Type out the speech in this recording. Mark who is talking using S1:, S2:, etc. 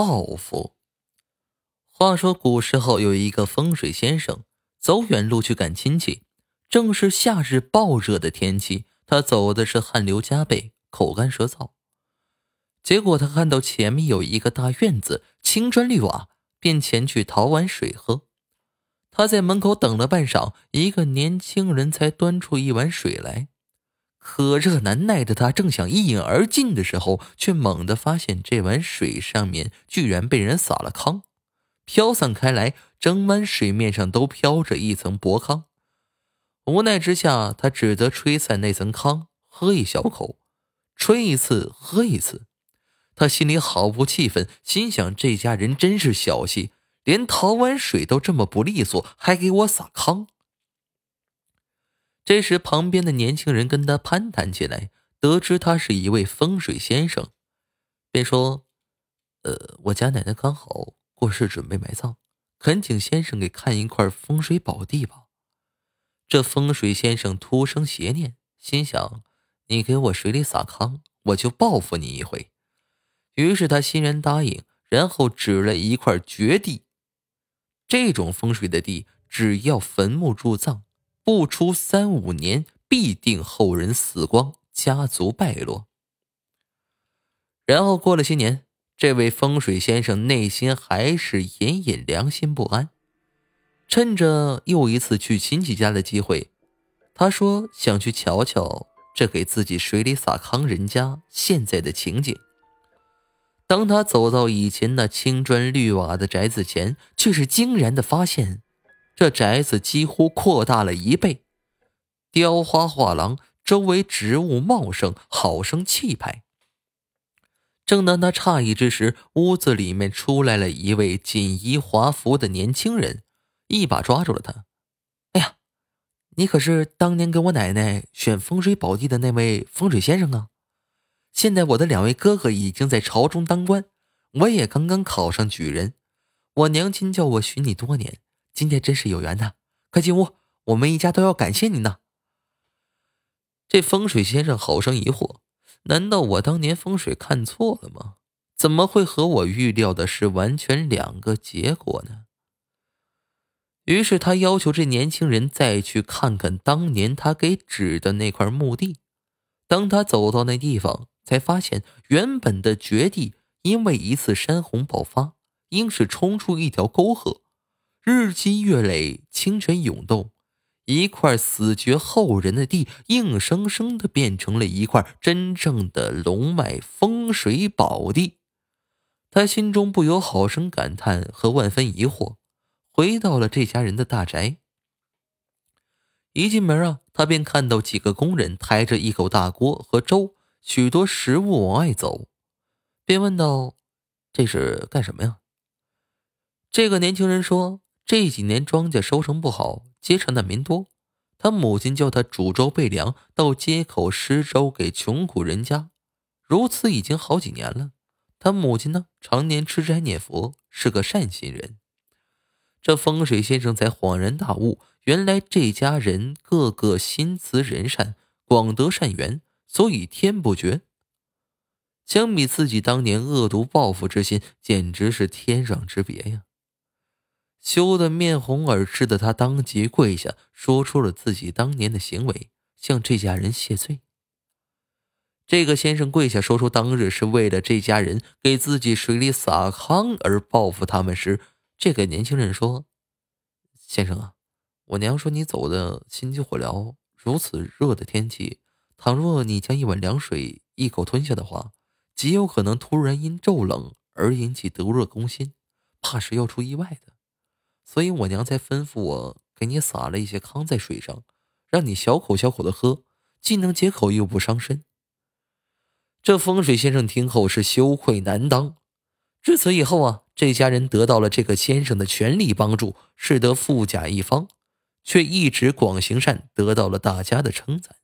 S1: 报复。话说古时候有一个风水先生，走远路去赶亲戚，正是夏日暴热的天气，他走的是汗流浃背、口干舌燥。结果他看到前面有一个大院子，青砖绿瓦，便前去讨碗水喝。他在门口等了半晌，一个年轻人才端出一碗水来。可热难耐的他正想一饮而尽的时候，却猛地发现这碗水上面居然被人撒了糠，飘散开来，整碗水面上都飘着一层薄糠。无奈之下，他只得吹散那层糠，喝一小口，吹一次，喝一次。他心里好不气愤，心想这家人真是小气，连讨碗水都这么不利索，还给我撒糠。这时，旁边的年轻人跟他攀谈起来，得知他是一位风水先生，便说：“呃，我家奶奶刚好过世，准备埋葬，恳请先生给看一块风水宝地吧。”这风水先生突生邪念，心想：“你给我水里撒糠，我就报复你一回。”于是他欣然答应，然后指了一块绝地。这种风水的地，只要坟墓入葬，不出三五年，必定后人死光，家族败落。然后过了些年，这位风水先生内心还是隐隐良心不安。趁着又一次去亲戚家的机会，他说想去瞧瞧这给自己水里撒糠人家现在的情景。当他走到以前那青砖绿瓦的宅子前，却是惊然的发现，这宅子几乎扩大了一倍，雕花画廊，周围植物茂盛，好生气派。正当他诧异之时，屋子里面出来了一位锦衣华服的年轻人，一把抓住了他。“哎呀，你可是当年给我奶奶选风水宝地的那位风水先生啊！”现在我的两位哥哥已经在朝中当官，我也刚刚考上举人。我娘亲叫我寻你多年，今天真是有缘呐！快进屋，我们一家都要感谢您呢。这风水先生好生疑惑：难道我当年风水看错了吗？怎么会和我预料的是完全两个结果呢？于是他要求这年轻人再去看看当年他给指的那块墓地。当他走到那地方，才发现，原本的绝地因为一次山洪爆发，硬是冲出一条沟壑，日积月累，清泉涌动，一块死绝后人的地，硬生生的变成了一块真正的龙脉风水宝地。他心中不由好生感叹和万分疑惑，回到了这家人的大宅。一进门啊，他便看到几个工人抬着一口大锅和粥。许多食物往外走，便问道：“这是干什么呀？”这个年轻人说：“这几年庄稼收成不好，街上难民多，他母亲叫他煮粥备粮，到街口施粥给穷苦人家，如此已经好几年了。他母亲呢，常年吃斋念佛，是个善心人。”这风水先生才恍然大悟，原来这家人个个心慈仁善，广得善缘。所以天不绝。相比自己当年恶毒报复之心，简直是天壤之别呀！羞得面红耳赤的他当即跪下，说出了自己当年的行为，向这家人谢罪。这个先生跪下说出当日是为了这家人给自己水里撒糠而报复他们时，这个年轻人说：“先生啊，我娘说你走的心急火燎，如此热的天气。”倘若你将一碗凉水一口吞下的话，极有可能突然因骤冷而引起得热攻心，怕是要出意外的。所以我娘才吩咐我给你撒了一些糠在水上，让你小口小口的喝，既能解口又不伤身。这风水先生听后是羞愧难当。至此以后啊，这家人得到了这个先生的全力帮助，使得富甲一方，却一直广行善，得到了大家的称赞。